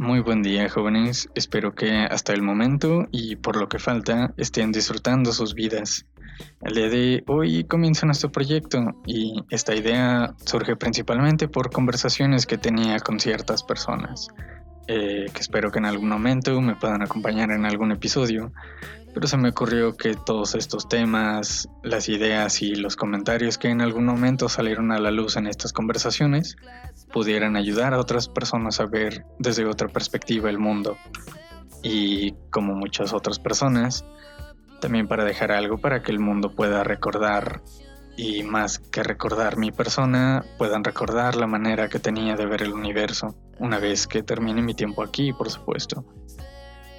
Muy buen día jóvenes, espero que hasta el momento y por lo que falta estén disfrutando sus vidas. El día de hoy comienza nuestro proyecto y esta idea surge principalmente por conversaciones que tenía con ciertas personas, eh, que espero que en algún momento me puedan acompañar en algún episodio, pero se me ocurrió que todos estos temas, las ideas y los comentarios que en algún momento salieron a la luz en estas conversaciones pudieran ayudar a otras personas a ver desde otra perspectiva el mundo. Y como muchas otras personas, también para dejar algo para que el mundo pueda recordar y más que recordar mi persona, puedan recordar la manera que tenía de ver el universo, una vez que termine mi tiempo aquí, por supuesto.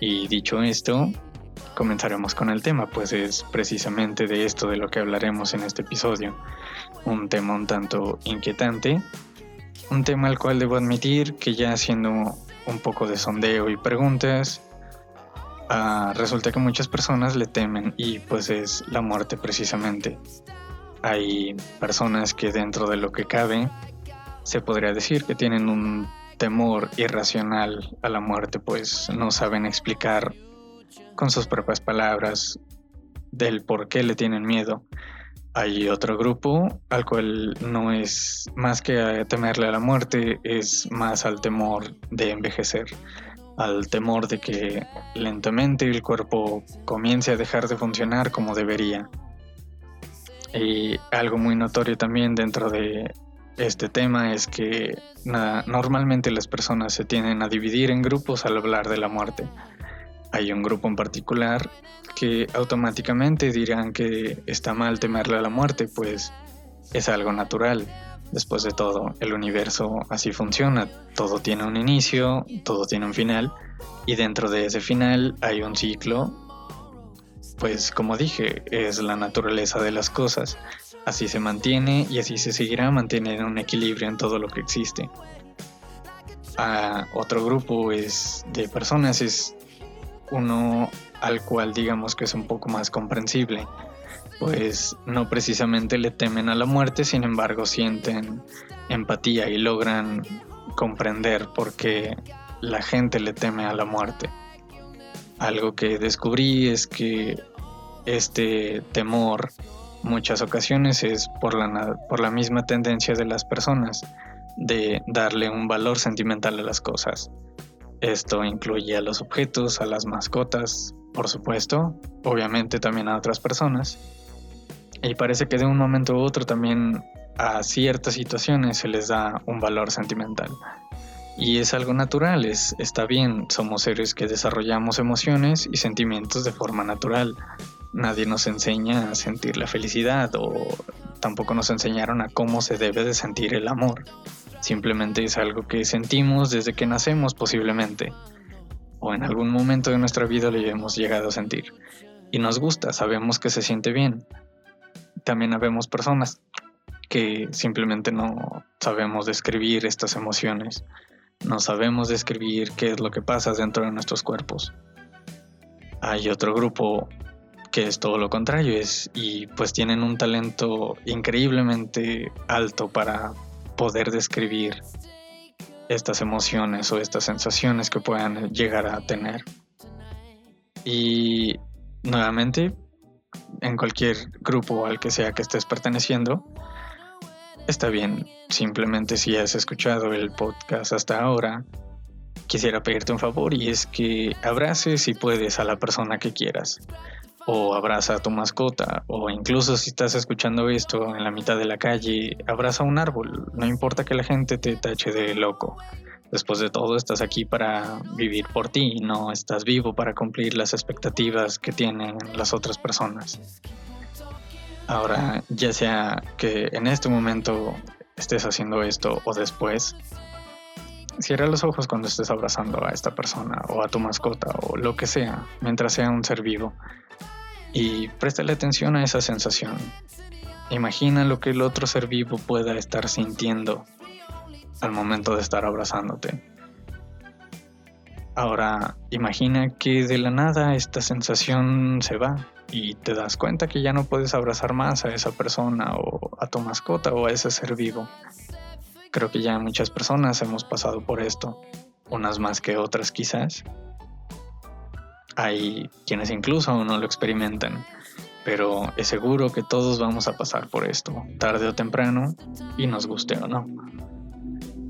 Y dicho esto, comenzaremos con el tema, pues es precisamente de esto de lo que hablaremos en este episodio. Un tema un tanto inquietante, un tema al cual debo admitir que ya haciendo un poco de sondeo y preguntas, uh, resulta que muchas personas le temen y pues es la muerte precisamente. Hay personas que dentro de lo que cabe se podría decir que tienen un temor irracional a la muerte, pues no saben explicar con sus propias palabras del por qué le tienen miedo. Hay otro grupo al cual no es más que temerle a la muerte, es más al temor de envejecer, al temor de que lentamente el cuerpo comience a dejar de funcionar como debería. Y algo muy notorio también dentro de este tema es que normalmente las personas se tienden a dividir en grupos al hablar de la muerte hay un grupo en particular que automáticamente dirán que está mal temerle a la muerte, pues es algo natural. Después de todo, el universo así funciona. Todo tiene un inicio, todo tiene un final, y dentro de ese final hay un ciclo. Pues como dije, es la naturaleza de las cosas. Así se mantiene y así se seguirá manteniendo un equilibrio en todo lo que existe. A otro grupo es de personas es uno al cual digamos que es un poco más comprensible, pues no precisamente le temen a la muerte, sin embargo sienten empatía y logran comprender por qué la gente le teme a la muerte. Algo que descubrí es que este temor muchas ocasiones es por la, por la misma tendencia de las personas de darle un valor sentimental a las cosas. Esto incluye a los objetos, a las mascotas, por supuesto, obviamente también a otras personas. Y parece que de un momento u otro también a ciertas situaciones se les da un valor sentimental. Y es algo natural, es, está bien, somos seres que desarrollamos emociones y sentimientos de forma natural. Nadie nos enseña a sentir la felicidad o tampoco nos enseñaron a cómo se debe de sentir el amor. Simplemente es algo que sentimos desde que nacemos posiblemente, o en algún momento de nuestra vida lo hemos llegado a sentir. Y nos gusta, sabemos que se siente bien. También habemos personas que simplemente no sabemos describir estas emociones, no sabemos describir qué es lo que pasa dentro de nuestros cuerpos. Hay otro grupo que es todo lo contrario, es, y pues tienen un talento increíblemente alto para poder describir estas emociones o estas sensaciones que puedan llegar a tener. Y nuevamente, en cualquier grupo al que sea que estés perteneciendo, está bien. Simplemente si has escuchado el podcast hasta ahora, quisiera pedirte un favor y es que abraces si puedes a la persona que quieras o abraza a tu mascota, o incluso si estás escuchando esto en la mitad de la calle, abraza un árbol, no importa que la gente te tache de loco. Después de todo, estás aquí para vivir por ti, no estás vivo para cumplir las expectativas que tienen las otras personas. Ahora, ya sea que en este momento estés haciendo esto o después, cierra los ojos cuando estés abrazando a esta persona o a tu mascota o lo que sea, mientras sea un ser vivo y préstale atención a esa sensación. Imagina lo que el otro ser vivo pueda estar sintiendo al momento de estar abrazándote. Ahora, imagina que de la nada esta sensación se va y te das cuenta que ya no puedes abrazar más a esa persona o a tu mascota o a ese ser vivo. Creo que ya muchas personas hemos pasado por esto. unas más que otras quizás. Hay quienes incluso aún no lo experimentan, pero es seguro que todos vamos a pasar por esto, tarde o temprano, y nos guste o no.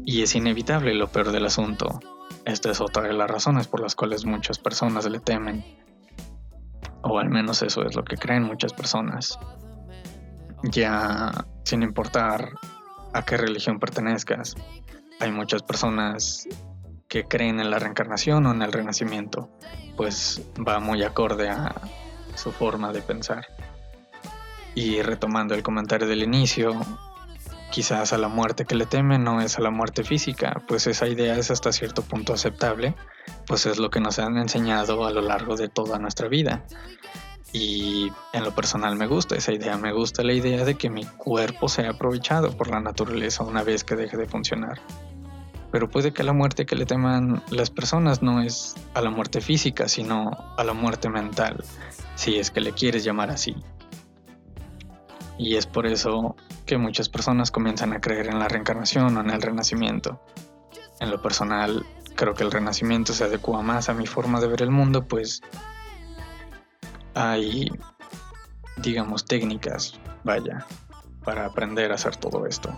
Y es inevitable lo peor del asunto. Esta es otra de las razones por las cuales muchas personas le temen. O al menos eso es lo que creen muchas personas. Ya sin importar a qué religión pertenezcas, hay muchas personas que creen en la reencarnación o en el renacimiento, pues va muy acorde a su forma de pensar. Y retomando el comentario del inicio, quizás a la muerte que le temen no es a la muerte física, pues esa idea es hasta cierto punto aceptable, pues es lo que nos han enseñado a lo largo de toda nuestra vida. Y en lo personal me gusta esa idea, me gusta la idea de que mi cuerpo sea aprovechado por la naturaleza una vez que deje de funcionar. Pero puede que la muerte que le teman las personas no es a la muerte física, sino a la muerte mental, si es que le quieres llamar así. Y es por eso que muchas personas comienzan a creer en la reencarnación o en el renacimiento. En lo personal, creo que el renacimiento se adecua más a mi forma de ver el mundo, pues hay, digamos, técnicas, vaya, para aprender a hacer todo esto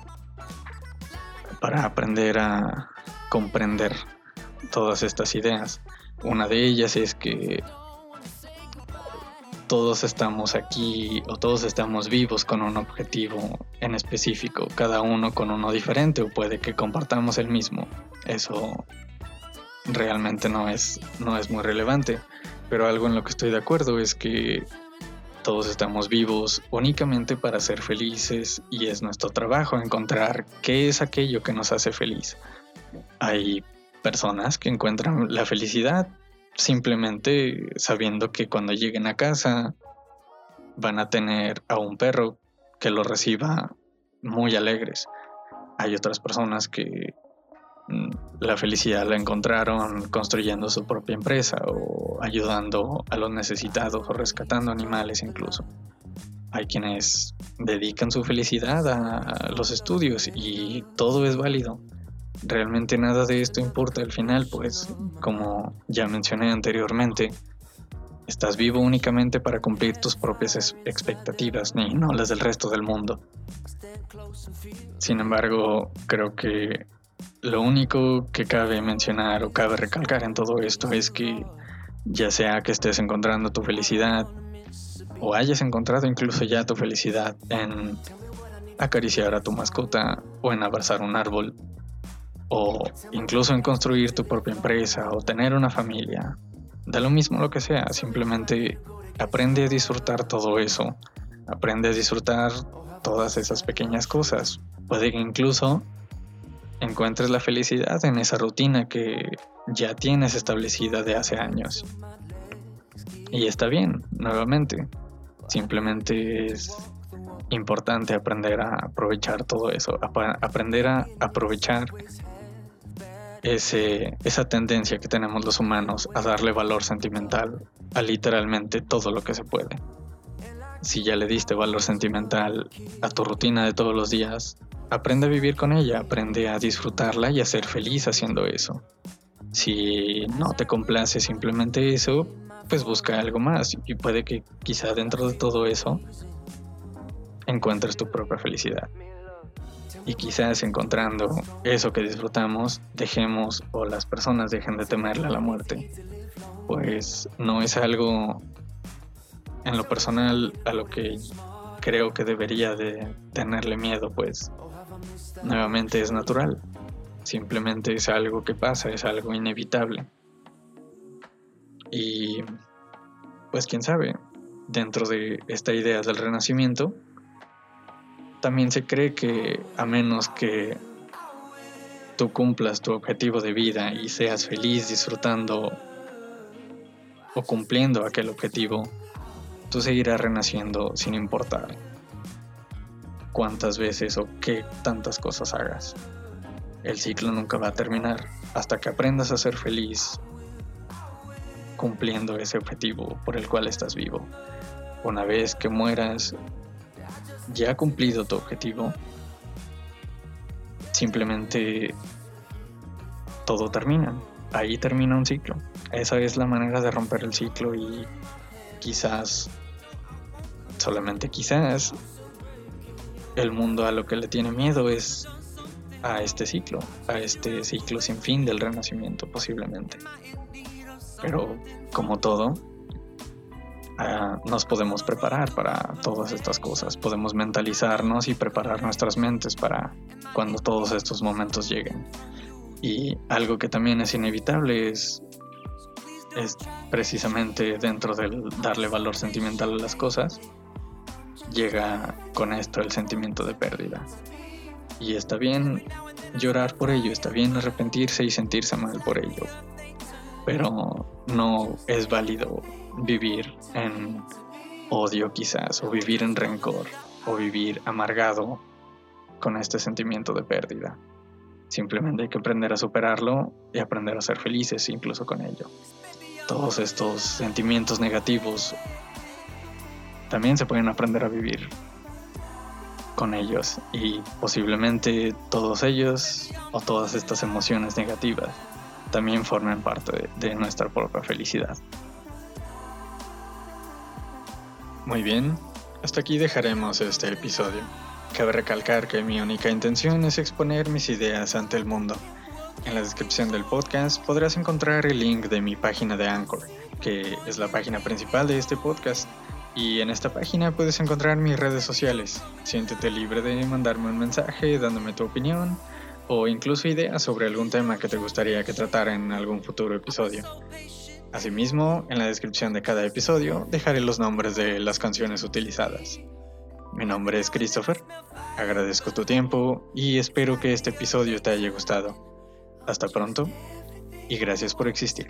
para aprender a comprender todas estas ideas. Una de ellas es que todos estamos aquí o todos estamos vivos con un objetivo en específico, cada uno con uno diferente o puede que compartamos el mismo. Eso realmente no es, no es muy relevante, pero algo en lo que estoy de acuerdo es que todos estamos vivos únicamente para ser felices y es nuestro trabajo encontrar qué es aquello que nos hace feliz. Hay personas que encuentran la felicidad simplemente sabiendo que cuando lleguen a casa van a tener a un perro que lo reciba muy alegres. Hay otras personas que la felicidad la encontraron construyendo su propia empresa o ayudando a los necesitados o rescatando animales incluso. Hay quienes dedican su felicidad a los estudios y todo es válido. Realmente nada de esto importa al final, pues como ya mencioné anteriormente, estás vivo únicamente para cumplir tus propias expectativas, ni no las del resto del mundo. Sin embargo, creo que lo único que cabe mencionar o cabe recalcar en todo esto es que ya sea que estés encontrando tu felicidad o hayas encontrado incluso ya tu felicidad en acariciar a tu mascota o en abrazar un árbol o incluso en construir tu propia empresa o tener una familia, da lo mismo lo que sea, simplemente aprende a disfrutar todo eso, aprende a disfrutar todas esas pequeñas cosas. Puede que incluso encuentres la felicidad en esa rutina que ya tienes establecida de hace años. Y está bien, nuevamente. Simplemente es importante aprender a aprovechar todo eso, aprender a aprovechar ese, esa tendencia que tenemos los humanos a darle valor sentimental a literalmente todo lo que se puede. Si ya le diste valor sentimental a tu rutina de todos los días, Aprende a vivir con ella, aprende a disfrutarla y a ser feliz haciendo eso. Si no te complace simplemente eso, pues busca algo más y puede que quizá dentro de todo eso encuentres tu propia felicidad. Y quizás encontrando eso que disfrutamos, dejemos o las personas dejen de temerle a la muerte. Pues no es algo en lo personal a lo que creo que debería de tenerle miedo, pues nuevamente es natural. Simplemente es algo que pasa, es algo inevitable. Y pues quién sabe, dentro de esta idea del renacimiento, también se cree que a menos que tú cumplas tu objetivo de vida y seas feliz disfrutando o cumpliendo aquel objetivo, tú seguirás renaciendo sin importar cuántas veces o qué tantas cosas hagas. El ciclo nunca va a terminar hasta que aprendas a ser feliz cumpliendo ese objetivo por el cual estás vivo. Una vez que mueras, ya cumplido tu objetivo, simplemente todo termina. ahí termina un ciclo. Esa es la manera de romper el ciclo y quizás, solamente quizás, el mundo a lo que le tiene miedo es a este ciclo, a este ciclo sin fin del renacimiento posiblemente. Pero como todo, ah, nos podemos preparar para todas estas cosas, podemos mentalizarnos y preparar nuestras mentes para cuando todos estos momentos lleguen. Y algo que también es inevitable es, es precisamente dentro del darle valor sentimental a las cosas, llega con esto el sentimiento de pérdida. Y está bien llorar por ello, está bien arrepentirse y sentirse mal por ello. Pero no es válido vivir en odio quizás, o vivir en rencor, o vivir amargado con este sentimiento de pérdida. Simplemente hay que aprender a superarlo y aprender a ser felices incluso con ello. Todos estos sentimientos negativos también se pueden aprender a vivir con ellos y posiblemente todos ellos o todas estas emociones negativas también formen parte de, nuestra propia felicidad. Muy bien, hasta aquí dejaremos este episodio. Cabe recalcar que mi única intención es exponer mis ideas ante el mundo. En la descripción del podcast podrás encontrar el link de mi página de Anchor, que es la página principal de este podcast. Y en esta página puedes encontrar mis redes sociales. Siéntete libre de mandarme un mensaje dándome tu opinión o incluso ideas sobre algún tema que te gustaría que tratara en algún futuro episodio. Asimismo, en la descripción de cada episodio dejaré los nombres de las canciones utilizadas. Mi nombre es Christopher, agradezco tu tiempo y espero que este episodio te haya gustado. Hasta pronto y gracias por existir.